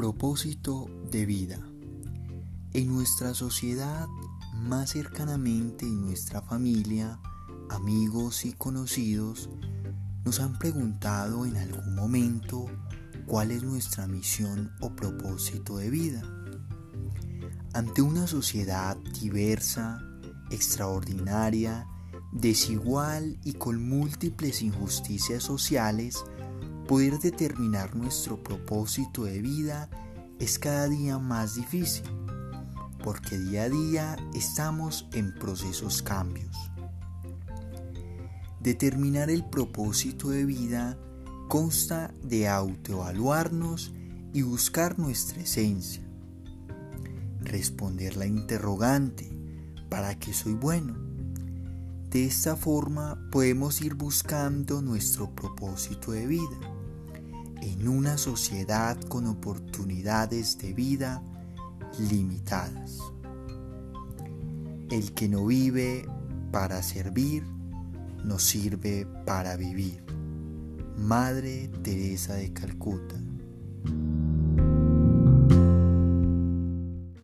Propósito de vida. En nuestra sociedad, más cercanamente en nuestra familia, amigos y conocidos, nos han preguntado en algún momento cuál es nuestra misión o propósito de vida. Ante una sociedad diversa, extraordinaria, desigual y con múltiples injusticias sociales, poder determinar nuestro propósito de vida es cada día más difícil, porque día a día estamos en procesos cambios. Determinar el propósito de vida consta de autoevaluarnos y buscar nuestra esencia. Responder la interrogante, ¿para qué soy bueno? De esta forma podemos ir buscando nuestro propósito de vida en una sociedad con oportunidades de vida limitadas. El que no vive para servir, no sirve para vivir. Madre Teresa de Calcuta.